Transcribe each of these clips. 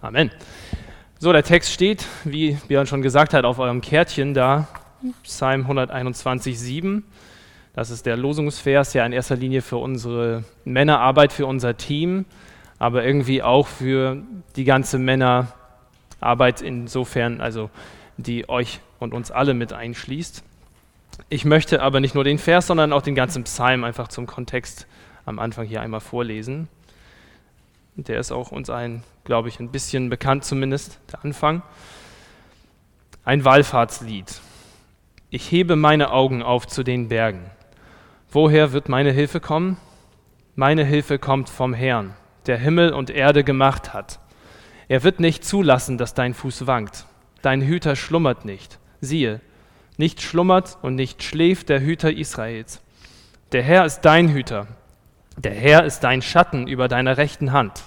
Amen. So, der Text steht, wie Björn schon gesagt hat, auf eurem Kärtchen da, Psalm 121, 7. Das ist der Losungsvers, ja in erster Linie für unsere Männerarbeit, für unser Team, aber irgendwie auch für die ganze Männerarbeit insofern, also die euch und uns alle mit einschließt. Ich möchte aber nicht nur den Vers, sondern auch den ganzen Psalm einfach zum Kontext am Anfang hier einmal vorlesen. Der ist auch uns allen, glaube ich, ein bisschen bekannt zumindest, der Anfang. Ein Wallfahrtslied. Ich hebe meine Augen auf zu den Bergen. Woher wird meine Hilfe kommen? Meine Hilfe kommt vom Herrn, der Himmel und Erde gemacht hat. Er wird nicht zulassen, dass dein Fuß wankt. Dein Hüter schlummert nicht. Siehe, nicht schlummert und nicht schläft der Hüter Israels. Der Herr ist dein Hüter. Der Herr ist dein Schatten über deiner rechten Hand.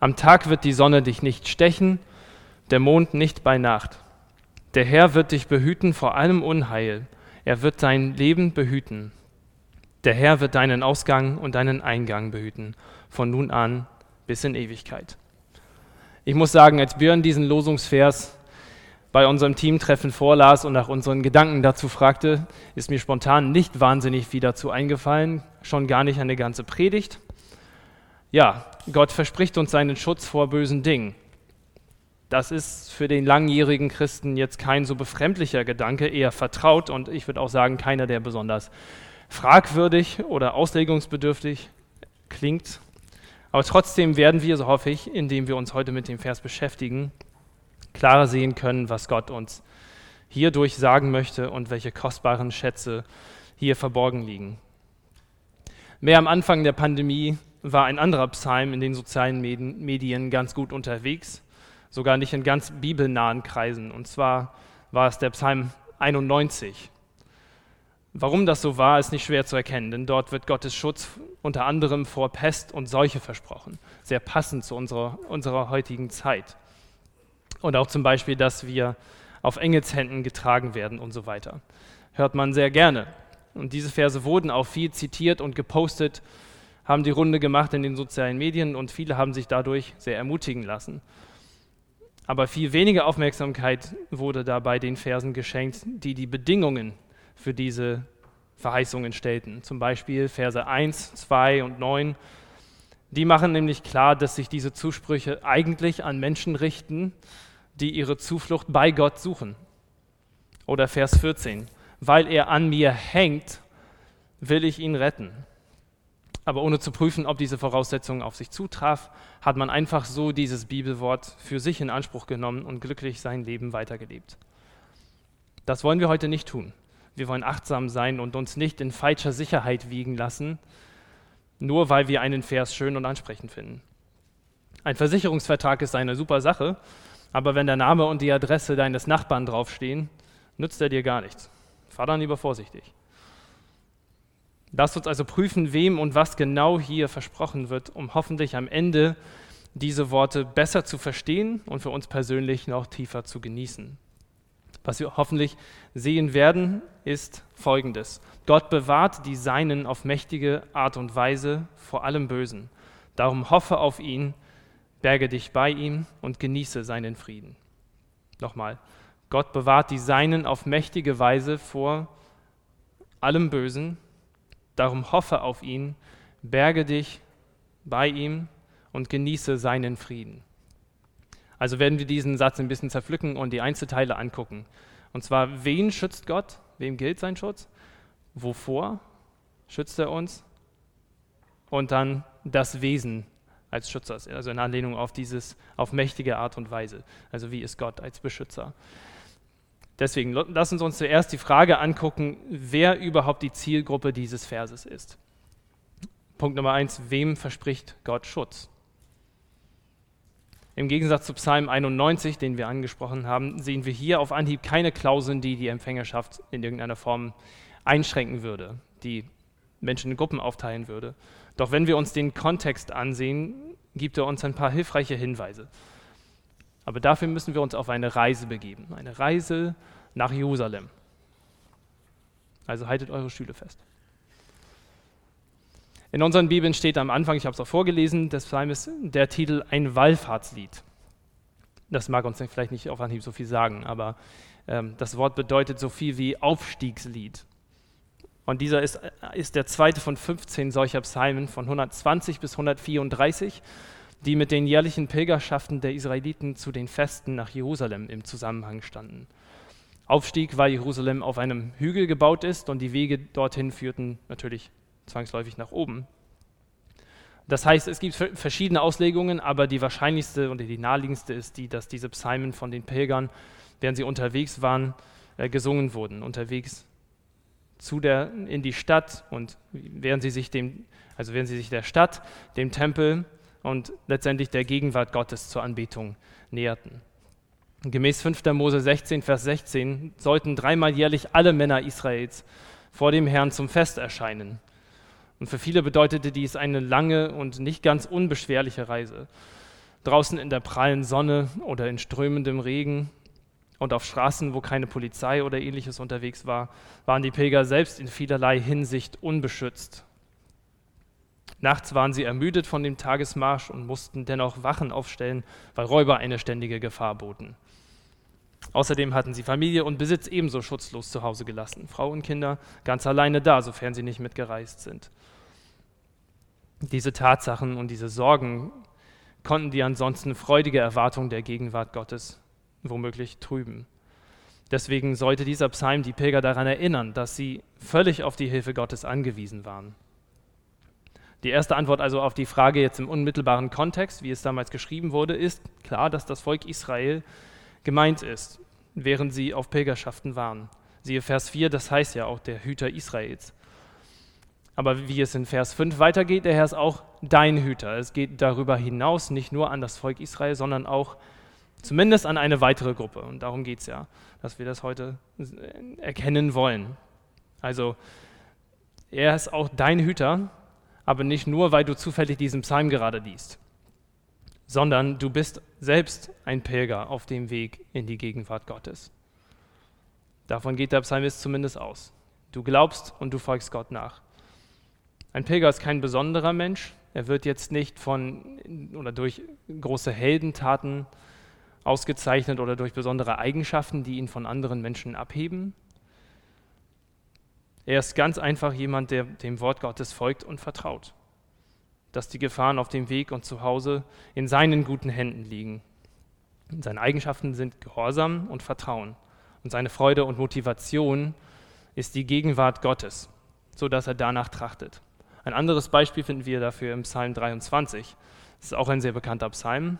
Am Tag wird die Sonne dich nicht stechen, der Mond nicht bei Nacht. Der Herr wird dich behüten vor allem Unheil. Er wird dein Leben behüten. Der Herr wird deinen Ausgang und deinen Eingang behüten, von nun an bis in Ewigkeit. Ich muss sagen, als Björn diesen Losungsvers bei unserem Teamtreffen vorlas und nach unseren Gedanken dazu fragte, ist mir spontan nicht wahnsinnig viel dazu eingefallen, schon gar nicht eine ganze Predigt. Ja, Gott verspricht uns seinen Schutz vor bösen Dingen. Das ist für den langjährigen Christen jetzt kein so befremdlicher Gedanke, eher vertraut und ich würde auch sagen, keiner, der besonders fragwürdig oder auslegungsbedürftig klingt. Aber trotzdem werden wir, so hoffe ich, indem wir uns heute mit dem Vers beschäftigen, klarer sehen können, was Gott uns hierdurch sagen möchte und welche kostbaren Schätze hier verborgen liegen. Mehr am Anfang der Pandemie war ein anderer Psalm in den sozialen Medien ganz gut unterwegs, sogar nicht in ganz bibelnahen Kreisen. Und zwar war es der Psalm 91. Warum das so war, ist nicht schwer zu erkennen, denn dort wird Gottes Schutz unter anderem vor Pest und Seuche versprochen. Sehr passend zu unserer, unserer heutigen Zeit. Und auch zum Beispiel, dass wir auf Engelshänden getragen werden und so weiter. Hört man sehr gerne. Und diese Verse wurden auch viel zitiert und gepostet, haben die Runde gemacht in den sozialen Medien und viele haben sich dadurch sehr ermutigen lassen. Aber viel weniger Aufmerksamkeit wurde dabei den Versen geschenkt, die die Bedingungen für diese Verheißungen stellten. Zum Beispiel Verse 1, 2 und 9. Die machen nämlich klar, dass sich diese Zusprüche eigentlich an Menschen richten, die ihre Zuflucht bei Gott suchen. Oder Vers 14. Weil er an mir hängt, will ich ihn retten. Aber ohne zu prüfen, ob diese Voraussetzung auf sich zutraf, hat man einfach so dieses Bibelwort für sich in Anspruch genommen und glücklich sein Leben weitergelebt. Das wollen wir heute nicht tun. Wir wollen achtsam sein und uns nicht in falscher Sicherheit wiegen lassen, nur weil wir einen Vers schön und ansprechend finden. Ein Versicherungsvertrag ist eine super Sache, aber wenn der Name und die Adresse deines Nachbarn draufstehen, nützt er dir gar nichts. Fahr dann lieber vorsichtig. Lasst uns also prüfen, wem und was genau hier versprochen wird, um hoffentlich am Ende diese Worte besser zu verstehen und für uns persönlich noch tiefer zu genießen. Was wir hoffentlich sehen werden, ist Folgendes. Gott bewahrt die Seinen auf mächtige Art und Weise vor allem Bösen. Darum hoffe auf ihn, berge dich bei ihm und genieße seinen Frieden. Nochmal, Gott bewahrt die Seinen auf mächtige Weise vor allem Bösen. Darum hoffe auf ihn, berge dich bei ihm und genieße seinen Frieden. Also werden wir diesen Satz ein bisschen zerpflücken und die Einzelteile angucken. Und zwar, wen schützt Gott? Wem gilt sein Schutz? Wovor schützt er uns? Und dann das Wesen als Schützer, also in Anlehnung auf dieses, auf mächtige Art und Weise. Also wie ist Gott als Beschützer? Deswegen lassen Sie uns zuerst die Frage angucken, wer überhaupt die Zielgruppe dieses Verses ist. Punkt Nummer eins, wem verspricht Gott Schutz? Im Gegensatz zu Psalm 91, den wir angesprochen haben, sehen wir hier auf Anhieb keine Klauseln, die die Empfängerschaft in irgendeiner Form einschränken würde, die Menschen in Gruppen aufteilen würde. Doch wenn wir uns den Kontext ansehen, gibt er uns ein paar hilfreiche Hinweise. Aber dafür müssen wir uns auf eine Reise begeben, eine Reise nach Jerusalem. Also haltet eure Stühle fest. In unseren Bibeln steht am Anfang, ich habe es auch vorgelesen, des Psalmes der Titel ein Wallfahrtslied. Das mag uns vielleicht nicht auf Anhieb so viel sagen, aber ähm, das Wort bedeutet so viel wie Aufstiegslied. Und dieser ist, ist der zweite von 15 solcher Psalmen von 120 bis 134, die mit den jährlichen Pilgerschaften der Israeliten zu den Festen nach Jerusalem im Zusammenhang standen. Aufstieg, weil Jerusalem auf einem Hügel gebaut ist und die Wege dorthin führten natürlich zwangsläufig nach oben. Das heißt, es gibt verschiedene Auslegungen, aber die wahrscheinlichste und die naheliegendste ist die, dass diese Psalmen von den Pilgern, während sie unterwegs waren, äh, gesungen wurden. Unterwegs zu der, in die Stadt und während sie sich dem, also während sie sich der Stadt, dem Tempel und letztendlich der Gegenwart Gottes zur Anbetung näherten. Gemäß 5. Mose 16, Vers 16 sollten dreimal jährlich alle Männer Israels vor dem Herrn zum Fest erscheinen. Und für viele bedeutete dies eine lange und nicht ganz unbeschwerliche Reise. Draußen in der prallen Sonne oder in strömendem Regen und auf Straßen, wo keine Polizei oder ähnliches unterwegs war, waren die Pilger selbst in vielerlei Hinsicht unbeschützt. Nachts waren sie ermüdet von dem Tagesmarsch und mussten dennoch Wachen aufstellen, weil Räuber eine ständige Gefahr boten. Außerdem hatten sie Familie und Besitz ebenso schutzlos zu Hause gelassen, Frau und Kinder ganz alleine da, sofern sie nicht mitgereist sind. Diese Tatsachen und diese Sorgen konnten die ansonsten freudige Erwartung der Gegenwart Gottes womöglich trüben. Deswegen sollte dieser Psalm die Pilger daran erinnern, dass sie völlig auf die Hilfe Gottes angewiesen waren. Die erste Antwort also auf die Frage jetzt im unmittelbaren Kontext, wie es damals geschrieben wurde, ist klar, dass das Volk Israel gemeint ist, während sie auf Pilgerschaften waren. Siehe Vers 4, das heißt ja auch der Hüter Israels. Aber wie es in Vers 5 weitergeht, der Herr ist auch dein Hüter. Es geht darüber hinaus nicht nur an das Volk Israel, sondern auch zumindest an eine weitere Gruppe. Und darum geht es ja, dass wir das heute erkennen wollen. Also, er ist auch dein Hüter, aber nicht nur, weil du zufällig diesen Psalm gerade liest, sondern du bist selbst ein Pilger auf dem Weg in die Gegenwart Gottes. Davon geht der Psalmist zumindest aus. Du glaubst und du folgst Gott nach. Ein Pilger ist kein besonderer Mensch. Er wird jetzt nicht von oder durch große Heldentaten ausgezeichnet oder durch besondere Eigenschaften, die ihn von anderen Menschen abheben. Er ist ganz einfach jemand, der dem Wort Gottes folgt und vertraut, dass die Gefahren auf dem Weg und zu Hause in seinen guten Händen liegen. Seine Eigenschaften sind Gehorsam und Vertrauen. Und seine Freude und Motivation ist die Gegenwart Gottes, sodass er danach trachtet. Ein anderes Beispiel finden wir dafür im Psalm 23. Das ist auch ein sehr bekannter Psalm.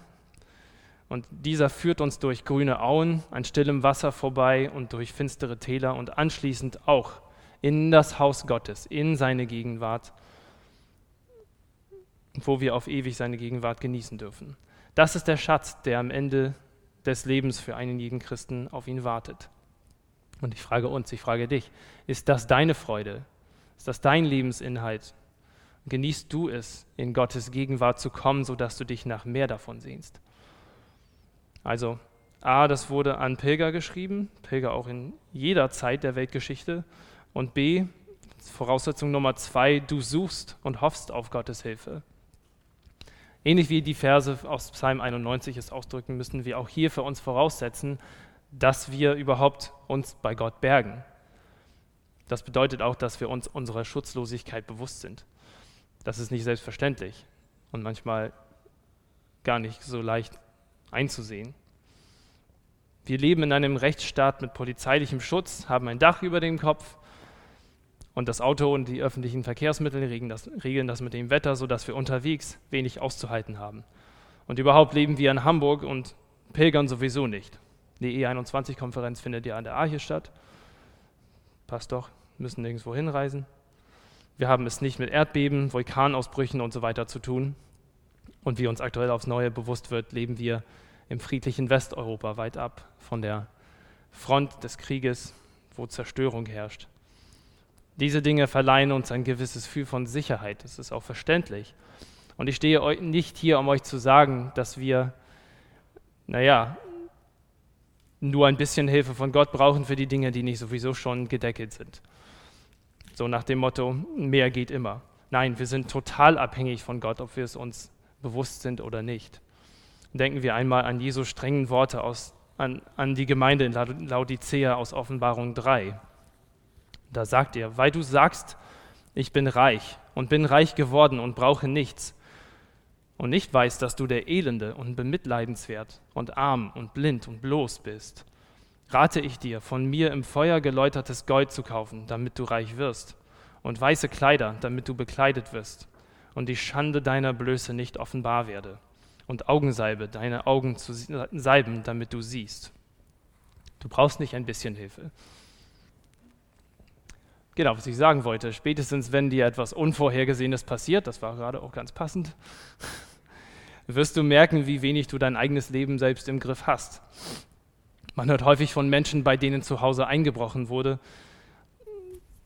Und dieser führt uns durch grüne Auen, an stillem Wasser vorbei und durch finstere Täler und anschließend auch in das Haus Gottes, in seine Gegenwart, wo wir auf ewig seine Gegenwart genießen dürfen. Das ist der Schatz, der am Ende des Lebens für einen jeden Christen auf ihn wartet. Und ich frage uns, ich frage dich, ist das deine Freude? Ist das dein Lebensinhalt? genießt du es, in Gottes Gegenwart zu kommen, sodass du dich nach mehr davon sehnst. Also, A, das wurde an Pilger geschrieben, Pilger auch in jeder Zeit der Weltgeschichte. Und B, Voraussetzung Nummer zwei, du suchst und hoffst auf Gottes Hilfe. Ähnlich wie die Verse aus Psalm 91 es ausdrücken, müssen wir auch hier für uns voraussetzen, dass wir überhaupt uns bei Gott bergen. Das bedeutet auch, dass wir uns unserer Schutzlosigkeit bewusst sind. Das ist nicht selbstverständlich und manchmal gar nicht so leicht einzusehen. Wir leben in einem Rechtsstaat mit polizeilichem Schutz, haben ein Dach über dem Kopf und das Auto und die öffentlichen Verkehrsmittel regeln das, regeln das mit dem Wetter, sodass wir unterwegs wenig auszuhalten haben. Und überhaupt leben wir in Hamburg und pilgern sowieso nicht. Die E21-Konferenz findet ja an der Arche statt. Passt doch, müssen nirgendwo hinreisen. Wir haben es nicht mit Erdbeben, Vulkanausbrüchen und so weiter zu tun. Und wie uns aktuell aufs Neue bewusst wird, leben wir im friedlichen Westeuropa weit ab von der Front des Krieges, wo Zerstörung herrscht. Diese Dinge verleihen uns ein gewisses Gefühl von Sicherheit. Das ist auch verständlich. Und ich stehe nicht hier, um euch zu sagen, dass wir, naja, nur ein bisschen Hilfe von Gott brauchen für die Dinge, die nicht sowieso schon gedeckelt sind. So nach dem Motto, mehr geht immer. Nein, wir sind total abhängig von Gott, ob wir es uns bewusst sind oder nicht. Denken wir einmal an Jesu strengen Worte aus, an, an die Gemeinde in Laodicea aus Offenbarung 3. Da sagt er, weil du sagst, ich bin reich und bin reich geworden und brauche nichts und nicht weißt, dass du der Elende und bemitleidenswert und arm und blind und bloß bist, rate ich dir, von mir im Feuer geläutertes Gold zu kaufen, damit du reich wirst, und weiße Kleider, damit du bekleidet wirst, und die Schande deiner Blöße nicht offenbar werde, und Augensalbe, deine Augen zu salben, damit du siehst. Du brauchst nicht ein bisschen Hilfe. Genau, was ich sagen wollte, spätestens wenn dir etwas Unvorhergesehenes passiert, das war gerade auch ganz passend, wirst du merken, wie wenig du dein eigenes Leben selbst im Griff hast. Man hört häufig von Menschen, bei denen zu Hause eingebrochen wurde,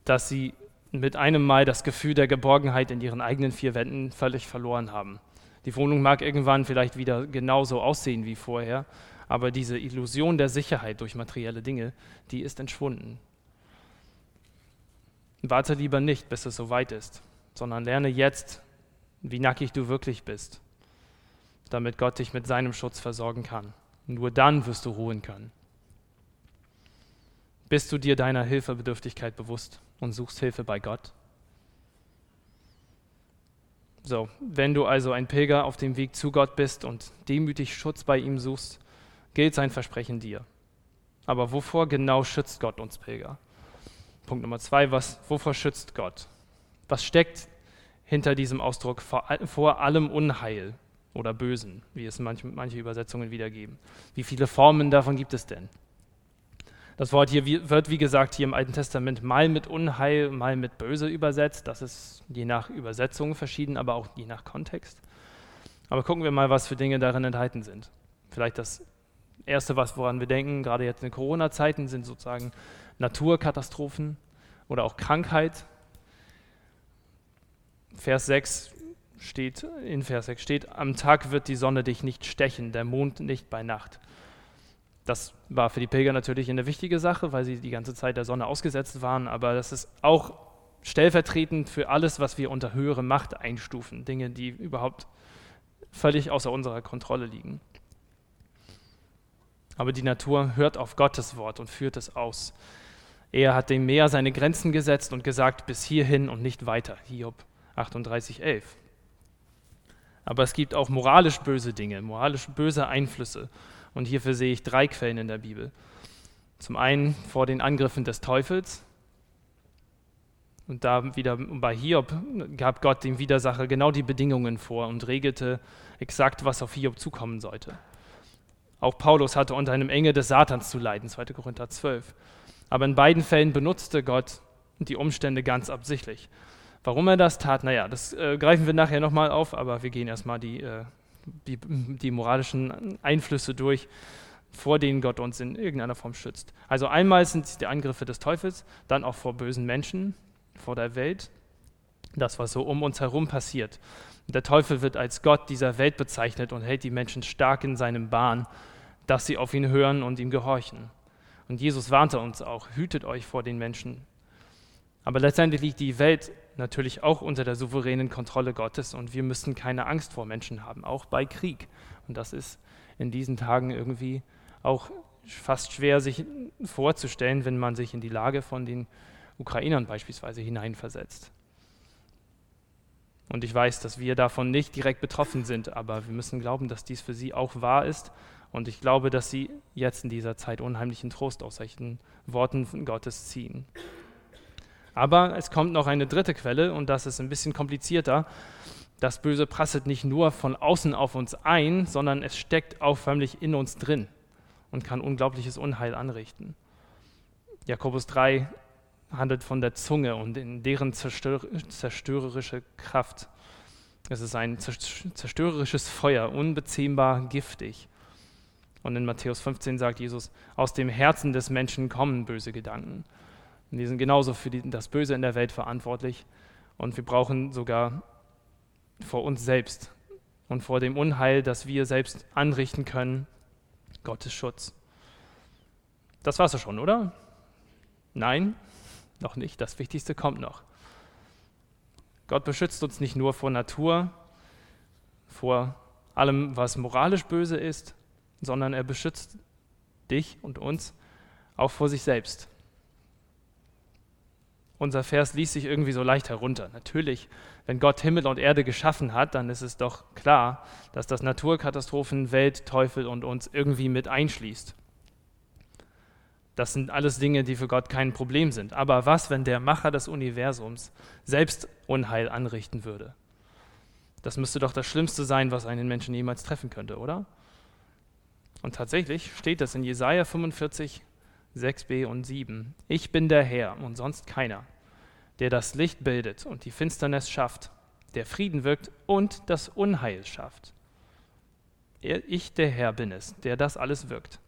dass sie mit einem Mal das Gefühl der Geborgenheit in ihren eigenen vier Wänden völlig verloren haben. Die Wohnung mag irgendwann vielleicht wieder genauso aussehen wie vorher, aber diese Illusion der Sicherheit durch materielle Dinge, die ist entschwunden. Warte lieber nicht, bis es soweit ist, sondern lerne jetzt, wie nackig du wirklich bist, damit Gott dich mit seinem Schutz versorgen kann. Nur dann wirst du ruhen können. Bist du dir deiner Hilfebedürftigkeit bewusst und suchst Hilfe bei Gott? So, wenn du also ein Pilger auf dem Weg zu Gott bist und demütig Schutz bei ihm suchst, gilt sein Versprechen dir. Aber wovor genau schützt Gott uns Pilger? Punkt Nummer zwei, was, wovor schützt Gott? Was steckt hinter diesem Ausdruck vor, vor allem Unheil oder Bösen, wie es manche, manche Übersetzungen wiedergeben? Wie viele Formen davon gibt es denn? Das Wort hier wird, wie gesagt, hier im Alten Testament mal mit Unheil, mal mit Böse übersetzt. Das ist je nach Übersetzung verschieden, aber auch je nach Kontext. Aber gucken wir mal, was für Dinge darin enthalten sind. Vielleicht das Erste, was, woran wir denken, gerade jetzt in Corona-Zeiten, sind sozusagen Naturkatastrophen oder auch Krankheit. Vers 6 steht, in Vers 6 steht, am Tag wird die Sonne dich nicht stechen, der Mond nicht bei Nacht. Das war für die Pilger natürlich eine wichtige Sache, weil sie die ganze Zeit der Sonne ausgesetzt waren, aber das ist auch stellvertretend für alles, was wir unter höhere Macht einstufen, Dinge, die überhaupt völlig außer unserer Kontrolle liegen. Aber die Natur hört auf Gottes Wort und führt es aus. Er hat dem Meer seine Grenzen gesetzt und gesagt, bis hierhin und nicht weiter. Hiob 38,11. Aber es gibt auch moralisch böse Dinge, moralisch böse Einflüsse. Und hierfür sehe ich drei Quellen in der Bibel. Zum einen vor den Angriffen des Teufels. Und da wieder bei Hiob gab Gott dem Widersacher genau die Bedingungen vor und regelte exakt, was auf Hiob zukommen sollte. Auch Paulus hatte unter einem Engel des Satans zu leiden, 2. Korinther 12. Aber in beiden Fällen benutzte Gott die Umstände ganz absichtlich. Warum er das tat, naja, das äh, greifen wir nachher nochmal auf, aber wir gehen erstmal die äh, die, die moralischen Einflüsse durch, vor denen Gott uns in irgendeiner Form schützt. Also einmal sind es die Angriffe des Teufels, dann auch vor bösen Menschen, vor der Welt, das, was so um uns herum passiert. Der Teufel wird als Gott dieser Welt bezeichnet und hält die Menschen stark in seinem Bahn, dass sie auf ihn hören und ihm gehorchen. Und Jesus warnte uns auch, hütet euch vor den Menschen. Aber letztendlich liegt die Welt natürlich auch unter der souveränen Kontrolle Gottes und wir müssen keine Angst vor Menschen haben, auch bei Krieg. Und das ist in diesen Tagen irgendwie auch fast schwer sich vorzustellen, wenn man sich in die Lage von den Ukrainern beispielsweise hineinversetzt. Und ich weiß, dass wir davon nicht direkt betroffen sind, aber wir müssen glauben, dass dies für sie auch wahr ist. Und ich glaube, dass sie jetzt in dieser Zeit unheimlichen Trost aus solchen Worten Gottes ziehen. Aber es kommt noch eine dritte Quelle und das ist ein bisschen komplizierter. Das Böse prasselt nicht nur von außen auf uns ein, sondern es steckt auch förmlich in uns drin und kann unglaubliches Unheil anrichten. Jakobus 3 handelt von der Zunge und in deren zerstör zerstörerische Kraft. Es ist ein zerstörerisches Feuer, unbezähmbar giftig. Und in Matthäus 15 sagt Jesus, aus dem Herzen des Menschen kommen böse Gedanken. Und die sind genauso für die, das Böse in der Welt verantwortlich. Und wir brauchen sogar vor uns selbst und vor dem Unheil, das wir selbst anrichten können, Gottes Schutz. Das war's ja schon, oder? Nein, noch nicht. Das Wichtigste kommt noch. Gott beschützt uns nicht nur vor Natur, vor allem, was moralisch böse ist, sondern er beschützt dich und uns auch vor sich selbst. Unser Vers liest sich irgendwie so leicht herunter. Natürlich, wenn Gott Himmel und Erde geschaffen hat, dann ist es doch klar, dass das Naturkatastrophen, Welt, Teufel und uns irgendwie mit einschließt. Das sind alles Dinge, die für Gott kein Problem sind. Aber was, wenn der Macher des Universums selbst Unheil anrichten würde? Das müsste doch das Schlimmste sein, was einen Menschen jemals treffen könnte, oder? Und tatsächlich steht das in Jesaja 45, 6b und 7. Ich bin der Herr und sonst keiner, der das Licht bildet und die Finsternis schafft, der Frieden wirkt und das Unheil schafft. Ich, der Herr, bin es, der das alles wirkt.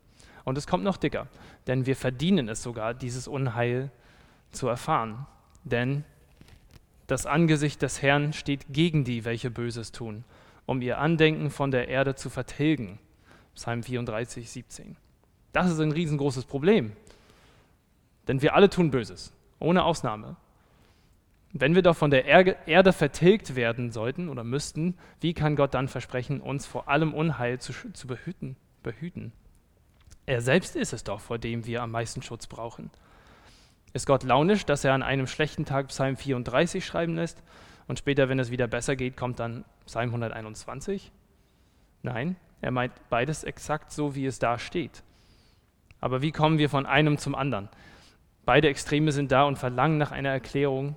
Und es kommt noch dicker, denn wir verdienen es sogar, dieses Unheil zu erfahren. Denn das Angesicht des Herrn steht gegen die, welche Böses tun, um ihr Andenken von der Erde zu vertilgen. Psalm 34, 17. Das ist ein riesengroßes Problem. Denn wir alle tun Böses, ohne Ausnahme. Wenn wir doch von der Erde vertilgt werden sollten oder müssten, wie kann Gott dann versprechen, uns vor allem Unheil zu, zu behüten, behüten? Er selbst ist es doch, vor dem wir am meisten Schutz brauchen. Ist Gott launisch, dass er an einem schlechten Tag Psalm 34 schreiben lässt und später, wenn es wieder besser geht, kommt dann Psalm 121? Nein, er meint beides exakt so, wie es da steht. Aber wie kommen wir von einem zum anderen? Beide Extreme sind da und verlangen nach einer Erklärung,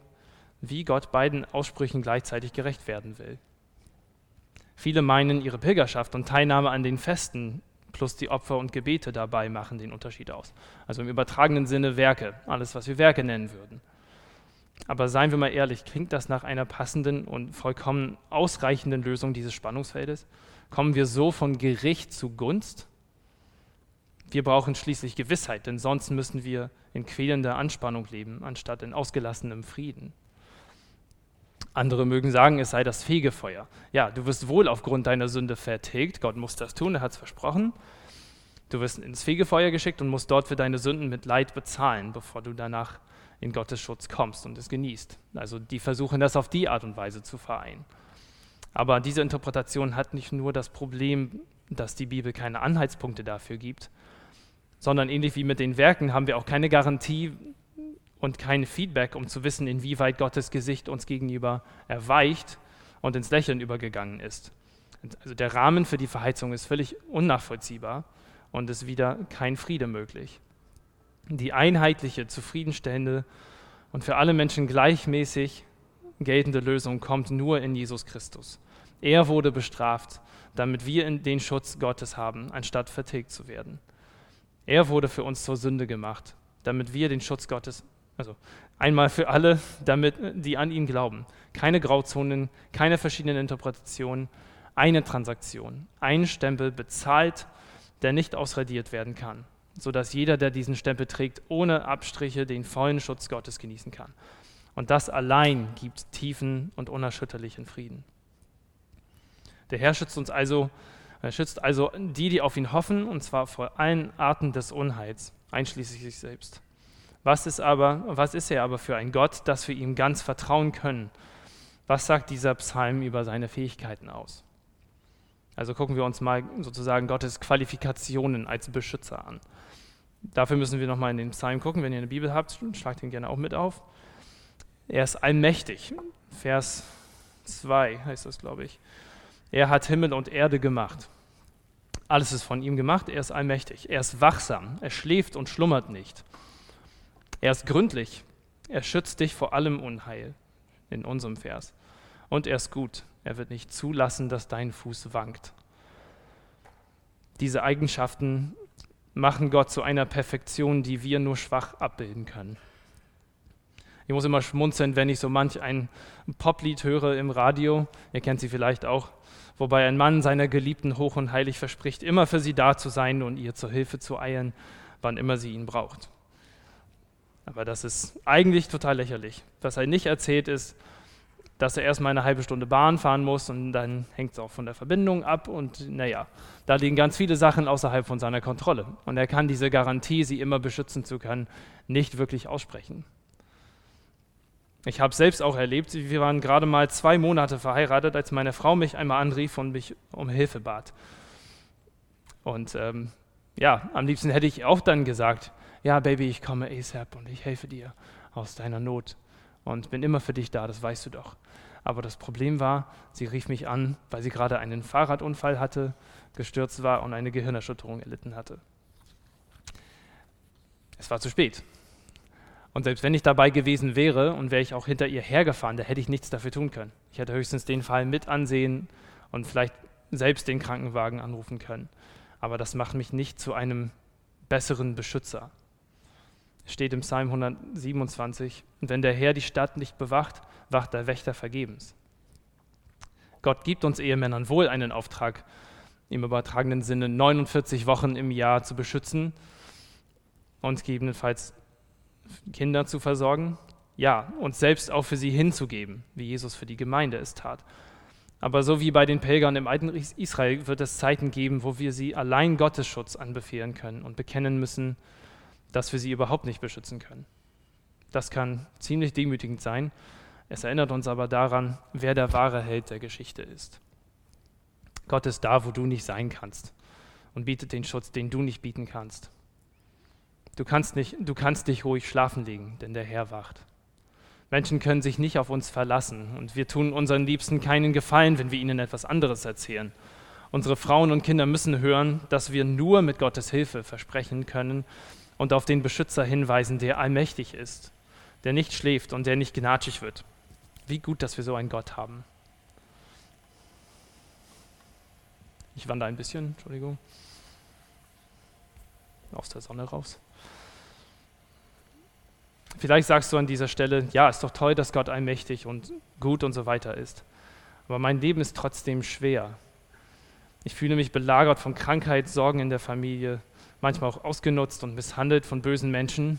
wie Gott beiden Aussprüchen gleichzeitig gerecht werden will. Viele meinen, ihre Pilgerschaft und Teilnahme an den Festen plus die Opfer und Gebete dabei machen den Unterschied aus. Also im übertragenen Sinne Werke, alles, was wir Werke nennen würden. Aber seien wir mal ehrlich, klingt das nach einer passenden und vollkommen ausreichenden Lösung dieses Spannungsfeldes? Kommen wir so von Gericht zu Gunst? Wir brauchen schließlich Gewissheit, denn sonst müssen wir in quälender Anspannung leben, anstatt in ausgelassenem Frieden. Andere mögen sagen, es sei das Fegefeuer. Ja, du wirst wohl aufgrund deiner Sünde vertilgt. Gott muss das tun, er hat es versprochen. Du wirst ins Fegefeuer geschickt und musst dort für deine Sünden mit Leid bezahlen, bevor du danach in Gottes Schutz kommst und es genießt. Also die versuchen das auf die Art und Weise zu vereinen. Aber diese Interpretation hat nicht nur das Problem, dass die Bibel keine Anhaltspunkte dafür gibt, sondern ähnlich wie mit den Werken haben wir auch keine Garantie und kein Feedback, um zu wissen, inwieweit Gottes Gesicht uns gegenüber erweicht und ins Lächeln übergegangen ist. Also der Rahmen für die Verheizung ist völlig unnachvollziehbar und ist wieder kein Friede möglich. Die einheitliche, zufriedenstellende und für alle Menschen gleichmäßig geltende Lösung kommt nur in Jesus Christus. Er wurde bestraft, damit wir den Schutz Gottes haben, anstatt vertilgt zu werden. Er wurde für uns zur Sünde gemacht, damit wir den Schutz Gottes, also einmal für alle, damit die an ihn glauben. Keine Grauzonen, keine verschiedenen Interpretationen, eine Transaktion, ein Stempel bezahlt, der nicht ausradiert werden kann, sodass jeder, der diesen Stempel trägt, ohne Abstriche den vollen Schutz Gottes genießen kann. Und das allein gibt tiefen und unerschütterlichen Frieden. Der Herr schützt uns also er schützt also die, die auf ihn hoffen, und zwar vor allen Arten des Unheils, einschließlich sich selbst. Was ist, aber, was ist er aber für ein Gott, dass wir ihm ganz vertrauen können? Was sagt dieser Psalm über seine Fähigkeiten aus? Also gucken wir uns mal sozusagen Gottes Qualifikationen als Beschützer an. Dafür müssen wir nochmal in den Psalm gucken. Wenn ihr eine Bibel habt, schlagt ihn gerne auch mit auf. Er ist allmächtig. Vers 2 heißt das, glaube ich. Er hat Himmel und Erde gemacht. Alles ist von ihm gemacht, er ist allmächtig. Er ist wachsam, er schläft und schlummert nicht. Er ist gründlich, er schützt dich vor allem Unheil, in unserem Vers. Und er ist gut, er wird nicht zulassen, dass dein Fuß wankt. Diese Eigenschaften machen Gott zu einer Perfektion, die wir nur schwach abbilden können. Ich muss immer schmunzeln, wenn ich so manch ein Poplied höre im Radio. Ihr kennt sie vielleicht auch wobei ein Mann seiner Geliebten hoch und heilig verspricht, immer für sie da zu sein und ihr zur Hilfe zu eilen, wann immer sie ihn braucht. Aber das ist eigentlich total lächerlich. Was er nicht erzählt ist, dass er erstmal eine halbe Stunde Bahn fahren muss und dann hängt es auch von der Verbindung ab und naja, da liegen ganz viele Sachen außerhalb von seiner Kontrolle. Und er kann diese Garantie, sie immer beschützen zu können, nicht wirklich aussprechen. Ich habe selbst auch erlebt, wir waren gerade mal zwei Monate verheiratet, als meine Frau mich einmal anrief und mich um Hilfe bat. Und ähm, ja, am liebsten hätte ich auch dann gesagt, ja, Baby, ich komme ASAP und ich helfe dir aus deiner Not und bin immer für dich da, das weißt du doch. Aber das Problem war, sie rief mich an, weil sie gerade einen Fahrradunfall hatte, gestürzt war und eine Gehirnerschütterung erlitten hatte. Es war zu spät. Und selbst wenn ich dabei gewesen wäre und wäre ich auch hinter ihr hergefahren, da hätte ich nichts dafür tun können. Ich hätte höchstens den Fall mit ansehen und vielleicht selbst den Krankenwagen anrufen können. Aber das macht mich nicht zu einem besseren Beschützer. Es steht im Psalm 127, wenn der Herr die Stadt nicht bewacht, wacht der Wächter vergebens. Gott gibt uns Ehemännern wohl einen Auftrag, im übertragenen Sinne 49 Wochen im Jahr zu beschützen und gegebenenfalls Kinder zu versorgen, ja, und selbst auch für sie hinzugeben, wie Jesus für die Gemeinde es tat. Aber so wie bei den Pilgern im alten Israel wird es Zeiten geben, wo wir sie allein Gottes Schutz anbefehlen können und bekennen müssen, dass wir sie überhaupt nicht beschützen können. Das kann ziemlich demütigend sein. Es erinnert uns aber daran, wer der wahre Held der Geschichte ist. Gott ist da, wo du nicht sein kannst und bietet den Schutz, den du nicht bieten kannst. Du kannst, nicht, du kannst dich ruhig schlafen legen, denn der Herr wacht. Menschen können sich nicht auf uns verlassen und wir tun unseren Liebsten keinen Gefallen, wenn wir ihnen etwas anderes erzählen. Unsere Frauen und Kinder müssen hören, dass wir nur mit Gottes Hilfe versprechen können und auf den Beschützer hinweisen, der allmächtig ist, der nicht schläft und der nicht gnatschig wird. Wie gut, dass wir so einen Gott haben. Ich wandere ein bisschen, Entschuldigung, aus der Sonne raus. Vielleicht sagst du an dieser Stelle, ja, ist doch toll, dass Gott allmächtig und gut und so weiter ist. Aber mein Leben ist trotzdem schwer. Ich fühle mich belagert von Krankheit, Sorgen in der Familie, manchmal auch ausgenutzt und misshandelt von bösen Menschen.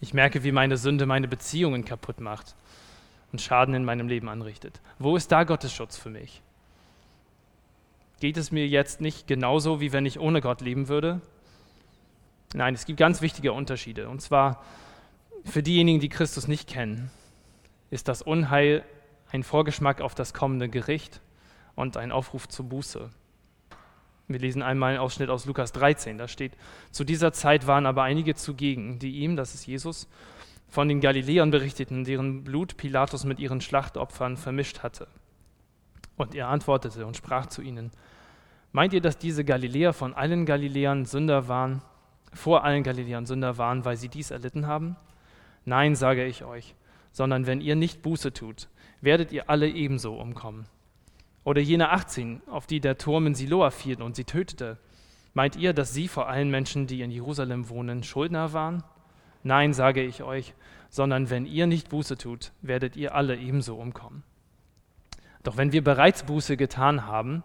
Ich merke, wie meine Sünde meine Beziehungen kaputt macht und Schaden in meinem Leben anrichtet. Wo ist da Gottes Schutz für mich? Geht es mir jetzt nicht genauso, wie wenn ich ohne Gott leben würde? Nein, es gibt ganz wichtige Unterschiede. Und zwar für diejenigen, die Christus nicht kennen, ist das Unheil ein Vorgeschmack auf das kommende Gericht und ein Aufruf zur Buße. Wir lesen einmal einen Ausschnitt aus Lukas 13, da steht, zu dieser Zeit waren aber einige zugegen, die ihm, das ist Jesus, von den Galiläern berichteten, deren Blut Pilatus mit ihren Schlachtopfern vermischt hatte. Und er antwortete und sprach zu ihnen, meint ihr, dass diese Galiläer von allen Galiläern Sünder waren, vor allen Galiläern Sünder waren, weil sie dies erlitten haben? Nein, sage ich euch, sondern wenn ihr nicht Buße tut, werdet ihr alle ebenso umkommen. Oder jene 18, auf die der Turm in Siloa fiel und sie tötete. Meint ihr, dass sie vor allen Menschen, die in Jerusalem wohnen, Schuldner waren? Nein, sage ich euch, sondern wenn ihr nicht Buße tut, werdet ihr alle ebenso umkommen. Doch wenn wir bereits Buße getan haben,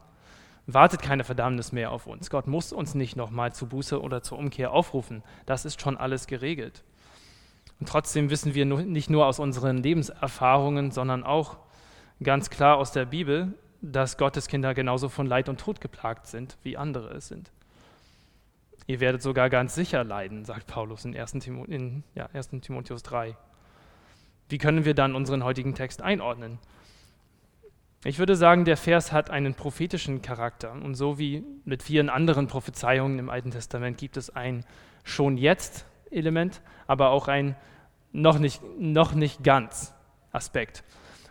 wartet keine Verdammnis mehr auf uns. Gott muss uns nicht nochmal zu Buße oder zur Umkehr aufrufen. Das ist schon alles geregelt. Und trotzdem wissen wir nicht nur aus unseren Lebenserfahrungen, sondern auch ganz klar aus der Bibel, dass Gottes Kinder genauso von Leid und Tod geplagt sind, wie andere es sind. Ihr werdet sogar ganz sicher leiden, sagt Paulus in 1. Timotheus, in, ja, 1. Timotheus 3. Wie können wir dann unseren heutigen Text einordnen? Ich würde sagen, der Vers hat einen prophetischen Charakter. Und so wie mit vielen anderen Prophezeiungen im Alten Testament gibt es ein schon jetzt Element, aber auch ein noch nicht, noch nicht ganz Aspekt.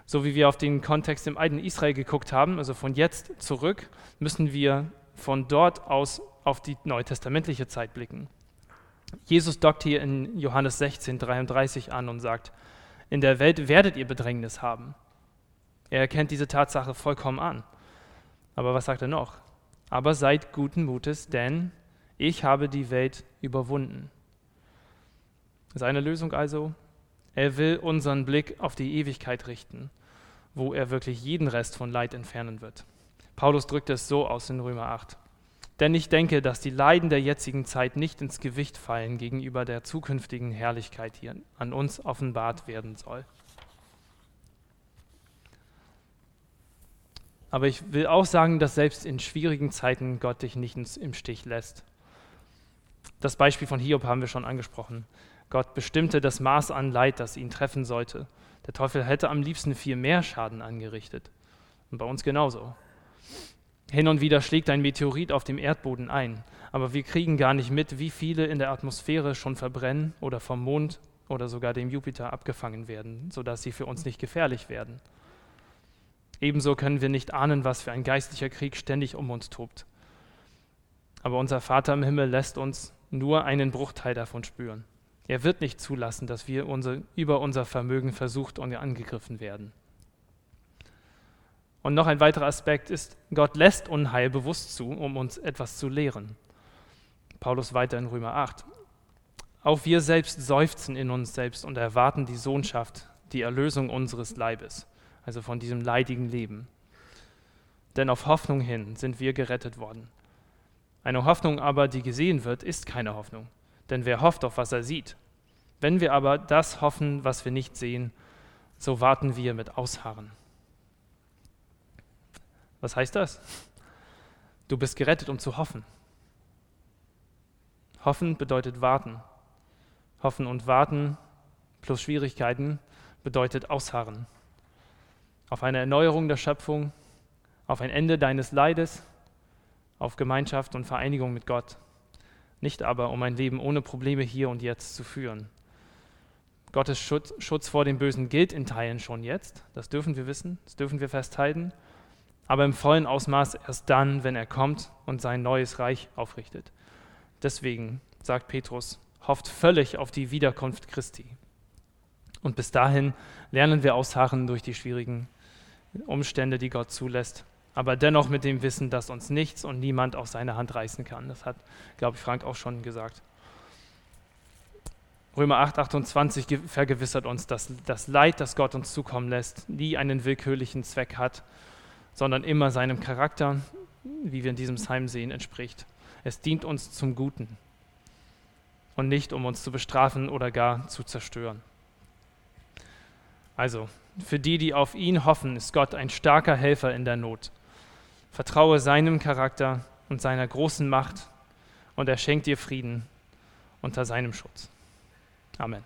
So wie wir auf den Kontext im alten Israel geguckt haben, also von jetzt zurück, müssen wir von dort aus auf die neutestamentliche Zeit blicken. Jesus dockt hier in Johannes 16, 33 an und sagt, in der Welt werdet ihr Bedrängnis haben. Er erkennt diese Tatsache vollkommen an. Aber was sagt er noch? Aber seid guten Mutes, denn ich habe die Welt überwunden. Seine Lösung also, er will unseren Blick auf die Ewigkeit richten, wo er wirklich jeden Rest von Leid entfernen wird. Paulus drückt es so aus in Römer 8. Denn ich denke, dass die Leiden der jetzigen Zeit nicht ins Gewicht fallen gegenüber der zukünftigen Herrlichkeit, die an uns offenbart werden soll. Aber ich will auch sagen, dass selbst in schwierigen Zeiten Gott dich nicht im Stich lässt. Das Beispiel von Hiob haben wir schon angesprochen. Gott bestimmte das Maß an Leid, das ihn treffen sollte, Der Teufel hätte am liebsten viel mehr Schaden angerichtet. Und bei uns genauso. Hin und wieder schlägt ein Meteorit auf dem Erdboden ein, aber wir kriegen gar nicht mit, wie viele in der Atmosphäre schon verbrennen oder vom Mond oder sogar dem Jupiter abgefangen werden, sodass sie für uns nicht gefährlich werden. Ebenso können wir nicht ahnen, was für ein geistlicher Krieg ständig um uns tobt. Aber unser Vater im Himmel lässt uns nur einen Bruchteil davon spüren. Er wird nicht zulassen, dass wir unser, über unser Vermögen versucht und angegriffen werden. Und noch ein weiterer Aspekt ist, Gott lässt Unheil bewusst zu, um uns etwas zu lehren. Paulus weiter in Römer 8. Auch wir selbst seufzen in uns selbst und erwarten die Sohnschaft, die Erlösung unseres Leibes, also von diesem leidigen Leben. Denn auf Hoffnung hin sind wir gerettet worden. Eine Hoffnung aber, die gesehen wird, ist keine Hoffnung. Denn wer hofft auf, was er sieht? Wenn wir aber das hoffen, was wir nicht sehen, so warten wir mit Ausharren. Was heißt das? Du bist gerettet, um zu hoffen. Hoffen bedeutet warten. Hoffen und warten plus Schwierigkeiten bedeutet ausharren. Auf eine Erneuerung der Schöpfung, auf ein Ende deines Leides, auf Gemeinschaft und Vereinigung mit Gott. Nicht aber, um ein Leben ohne Probleme hier und jetzt zu führen. Gottes Schutz, Schutz vor dem Bösen gilt in Teilen schon jetzt, das dürfen wir wissen, das dürfen wir festhalten aber im vollen Ausmaß erst dann, wenn er kommt und sein neues Reich aufrichtet. Deswegen sagt Petrus, hofft völlig auf die Wiederkunft Christi. Und bis dahin lernen wir ausharren durch die schwierigen Umstände, die Gott zulässt, aber dennoch mit dem Wissen, dass uns nichts und niemand aus seiner Hand reißen kann. Das hat, glaube ich, Frank auch schon gesagt. Römer 8, 28 vergewissert uns, dass das Leid, das Gott uns zukommen lässt, nie einen willkürlichen Zweck hat, sondern immer seinem Charakter, wie wir in diesem Psalm sehen, entspricht. Es dient uns zum Guten und nicht, um uns zu bestrafen oder gar zu zerstören. Also, für die, die auf ihn hoffen, ist Gott ein starker Helfer in der Not. Vertraue seinem Charakter und seiner großen Macht und er schenkt dir Frieden unter seinem Schutz. Amen.